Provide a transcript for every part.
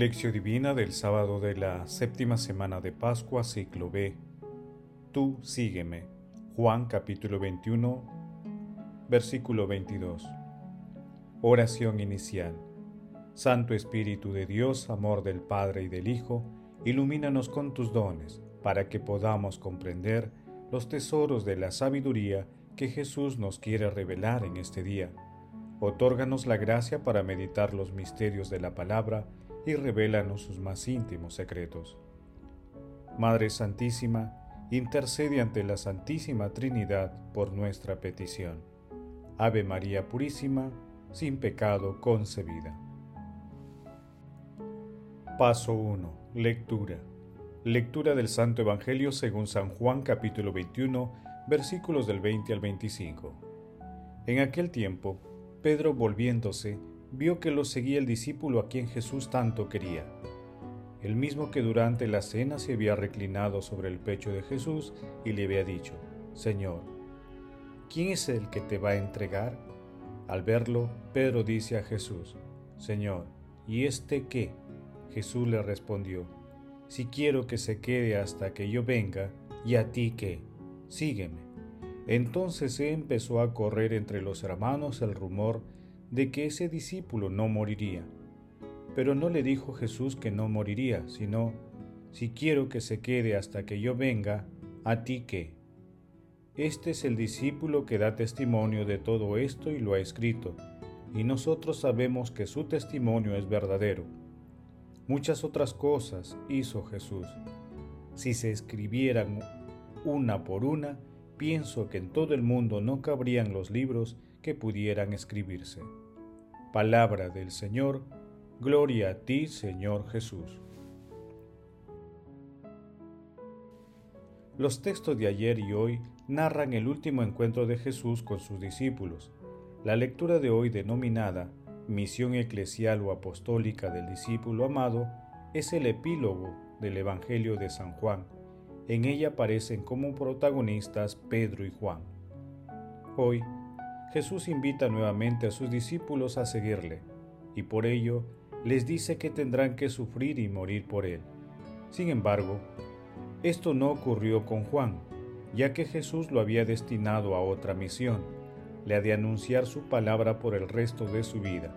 Lección Divina del sábado de la séptima semana de Pascua, ciclo B. Tú sígueme. Juan capítulo 21, versículo 22. Oración inicial. Santo Espíritu de Dios, amor del Padre y del Hijo, ilumínanos con tus dones, para que podamos comprender los tesoros de la sabiduría que Jesús nos quiere revelar en este día. Otórganos la gracia para meditar los misterios de la palabra y revélanos sus más íntimos secretos. Madre Santísima, intercede ante la Santísima Trinidad por nuestra petición. Ave María Purísima, sin pecado concebida. Paso 1. Lectura. Lectura del Santo Evangelio según San Juan capítulo 21, versículos del 20 al 25. En aquel tiempo, Pedro volviéndose, vio que lo seguía el discípulo a quien Jesús tanto quería, el mismo que durante la cena se había reclinado sobre el pecho de Jesús y le había dicho, Señor, ¿quién es el que te va a entregar? Al verlo, Pedro dice a Jesús, Señor, ¿y este qué? Jesús le respondió, Si quiero que se quede hasta que yo venga, ¿y a ti qué? Sígueme. Entonces se empezó a correr entre los hermanos el rumor de que ese discípulo no moriría. Pero no le dijo Jesús que no moriría, sino, si quiero que se quede hasta que yo venga, ¿a ti qué? Este es el discípulo que da testimonio de todo esto y lo ha escrito, y nosotros sabemos que su testimonio es verdadero. Muchas otras cosas hizo Jesús. Si se escribieran una por una, pienso que en todo el mundo no cabrían los libros que pudieran escribirse. Palabra del Señor, gloria a ti Señor Jesús. Los textos de ayer y hoy narran el último encuentro de Jesús con sus discípulos. La lectura de hoy denominada Misión Eclesial o Apostólica del Discípulo Amado es el epílogo del Evangelio de San Juan. En ella aparecen como protagonistas Pedro y Juan. Hoy Jesús invita nuevamente a sus discípulos a seguirle, y por ello les dice que tendrán que sufrir y morir por él. Sin embargo, esto no ocurrió con Juan, ya que Jesús lo había destinado a otra misión, la de anunciar su palabra por el resto de su vida.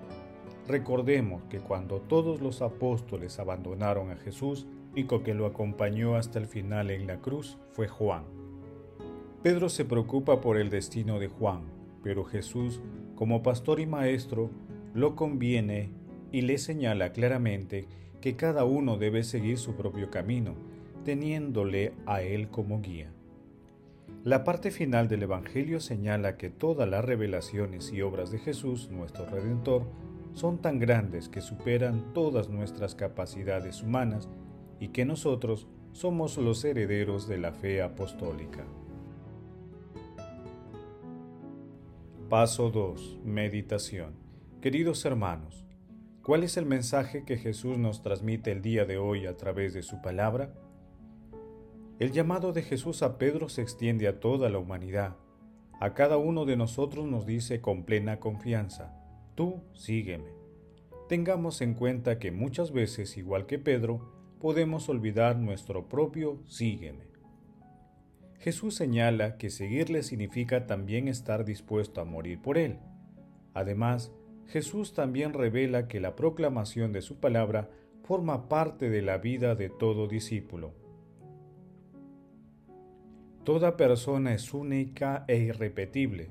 Recordemos que cuando todos los apóstoles abandonaron a Jesús, con que lo acompañó hasta el final en la cruz fue Juan. Pedro se preocupa por el destino de Juan, pero Jesús, como pastor y maestro, lo conviene y le señala claramente que cada uno debe seguir su propio camino, teniéndole a él como guía. La parte final del Evangelio señala que todas las revelaciones y obras de Jesús, nuestro Redentor, son tan grandes que superan todas nuestras capacidades humanas y que nosotros somos los herederos de la fe apostólica. Paso 2. Meditación. Queridos hermanos, ¿cuál es el mensaje que Jesús nos transmite el día de hoy a través de su palabra? El llamado de Jesús a Pedro se extiende a toda la humanidad. A cada uno de nosotros nos dice con plena confianza, tú sígueme. Tengamos en cuenta que muchas veces, igual que Pedro, podemos olvidar nuestro propio sígueme. Jesús señala que seguirle significa también estar dispuesto a morir por él. Además, Jesús también revela que la proclamación de su palabra forma parte de la vida de todo discípulo. Toda persona es única e irrepetible,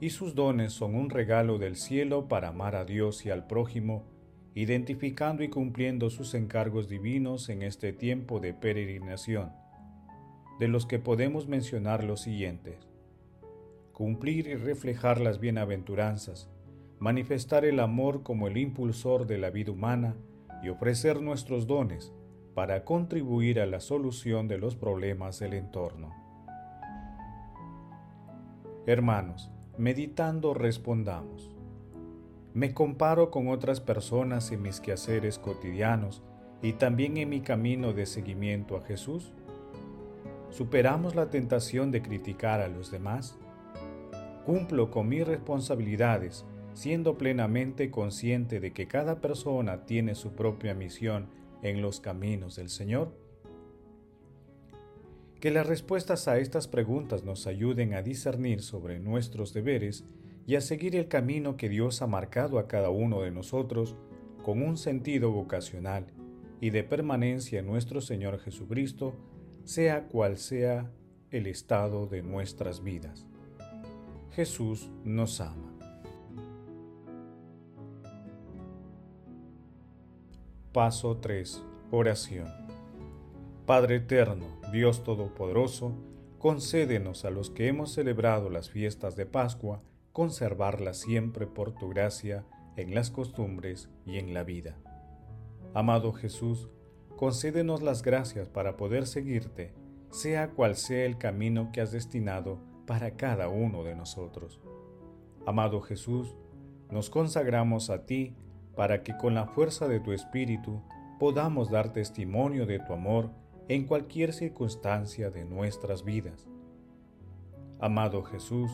y sus dones son un regalo del cielo para amar a Dios y al prójimo, identificando y cumpliendo sus encargos divinos en este tiempo de peregrinación de los que podemos mencionar los siguientes. Cumplir y reflejar las bienaventuranzas, manifestar el amor como el impulsor de la vida humana y ofrecer nuestros dones para contribuir a la solución de los problemas del entorno. Hermanos, meditando respondamos. Me comparo con otras personas en mis quehaceres cotidianos y también en mi camino de seguimiento a Jesús. ¿Superamos la tentación de criticar a los demás? ¿Cumplo con mis responsabilidades siendo plenamente consciente de que cada persona tiene su propia misión en los caminos del Señor? Que las respuestas a estas preguntas nos ayuden a discernir sobre nuestros deberes y a seguir el camino que Dios ha marcado a cada uno de nosotros con un sentido vocacional y de permanencia en nuestro Señor Jesucristo, sea cual sea el estado de nuestras vidas. Jesús nos ama. Paso 3. Oración. Padre eterno, Dios Todopoderoso, concédenos a los que hemos celebrado las fiestas de Pascua, conservarlas siempre por tu gracia en las costumbres y en la vida. Amado Jesús, concédenos las gracias para poder seguirte, sea cual sea el camino que has destinado para cada uno de nosotros. Amado Jesús, nos consagramos a ti para que con la fuerza de tu Espíritu podamos dar testimonio de tu amor en cualquier circunstancia de nuestras vidas. Amado Jesús,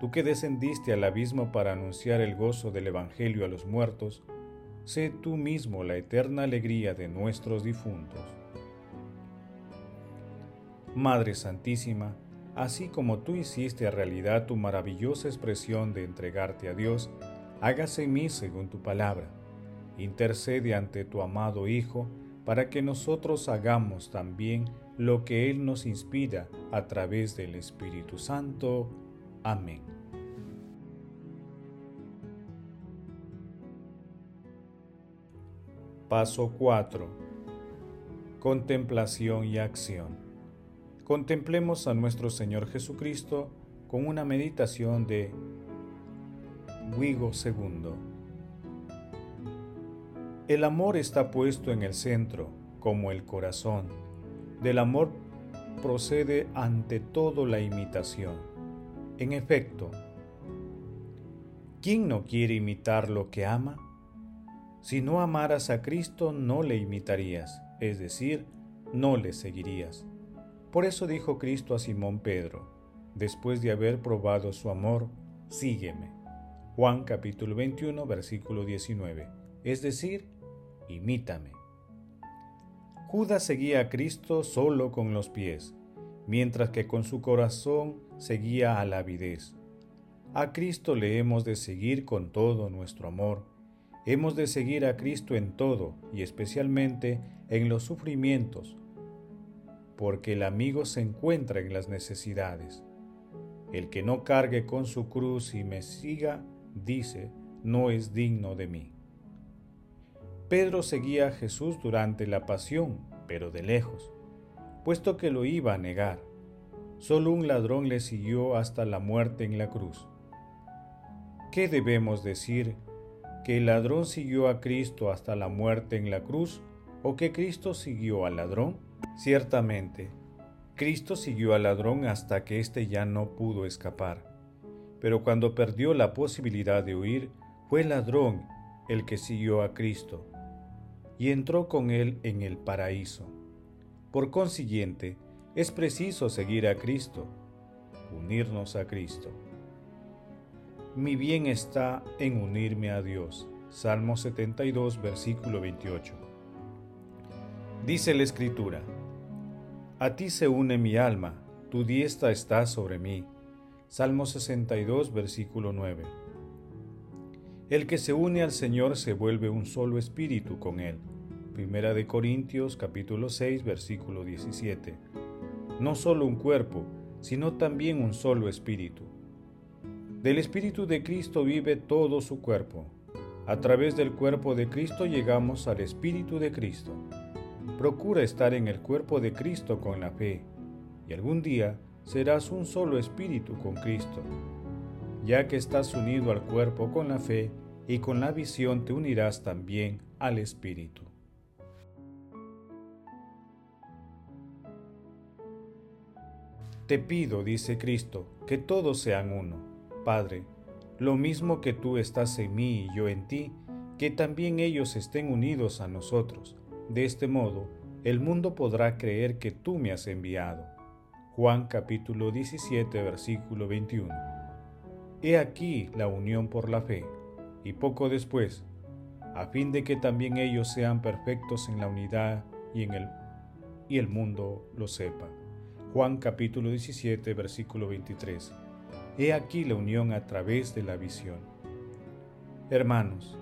tú que descendiste al abismo para anunciar el gozo del Evangelio a los muertos, sé tú mismo la eterna alegría de nuestros difuntos. Madre Santísima, así como tú hiciste realidad tu maravillosa expresión de entregarte a Dios, hágase en mí según tu palabra. Intercede ante tu amado Hijo, para que nosotros hagamos también lo que Él nos inspira a través del Espíritu Santo. Amén. Paso 4. Contemplación y acción. Contemplemos a nuestro Señor Jesucristo con una meditación de Guigo II. El amor está puesto en el centro, como el corazón. Del amor procede ante todo la imitación. En efecto, ¿quién no quiere imitar lo que ama? Si no amaras a Cristo, no le imitarías, es decir, no le seguirías. Por eso dijo Cristo a Simón Pedro, después de haber probado su amor, sígueme. Juan capítulo 21, versículo 19, es decir, imítame. Judas seguía a Cristo solo con los pies, mientras que con su corazón seguía a la avidez. A Cristo le hemos de seguir con todo nuestro amor. Hemos de seguir a Cristo en todo y especialmente en los sufrimientos, porque el amigo se encuentra en las necesidades. El que no cargue con su cruz y me siga, dice, no es digno de mí. Pedro seguía a Jesús durante la pasión, pero de lejos, puesto que lo iba a negar. Solo un ladrón le siguió hasta la muerte en la cruz. ¿Qué debemos decir? ¿Que el ladrón siguió a Cristo hasta la muerte en la cruz o que Cristo siguió al ladrón? Ciertamente, Cristo siguió al ladrón hasta que éste ya no pudo escapar pero cuando perdió la posibilidad de huir, fue el ladrón el que siguió a Cristo y entró con él en el paraíso. Por consiguiente, es preciso seguir a Cristo, unirnos a Cristo. Mi bien está en unirme a Dios. Salmo 72, versículo 28. Dice la Escritura, A ti se une mi alma, tu diestra está sobre mí Salmo 62, versículo 9. El que se une al Señor se vuelve un solo espíritu con Él. Primera de Corintios capítulo 6, versículo 17. No solo un cuerpo, sino también un solo espíritu. Del espíritu de Cristo vive todo su cuerpo. A través del cuerpo de Cristo llegamos al espíritu de Cristo. Procura estar en el cuerpo de Cristo con la fe, y algún día serás un solo espíritu con Cristo. Ya que estás unido al cuerpo con la fe y con la visión te unirás también al espíritu. Te pido, dice Cristo, que todos sean uno. Padre, lo mismo que tú estás en mí y yo en ti, que también ellos estén unidos a nosotros. De este modo, el mundo podrá creer que tú me has enviado. Juan capítulo 17 versículo 21. He aquí la unión por la fe. y poco después, a fin de que también ellos sean perfectos en la unidad y en el y el mundo lo sepa. Juan capítulo 17, versículo 23. He aquí la unión a través de la visión. Hermanos,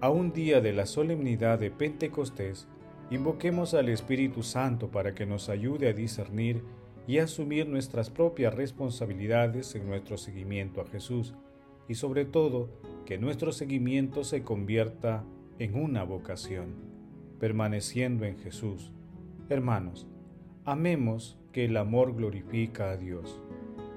a un día de la solemnidad de Pentecostés, invoquemos al Espíritu Santo para que nos ayude a discernir y asumir nuestras propias responsabilidades en nuestro seguimiento a Jesús y sobre todo que nuestro seguimiento se convierta en una vocación, permaneciendo en Jesús. Hermanos, amemos que el amor glorifica a Dios.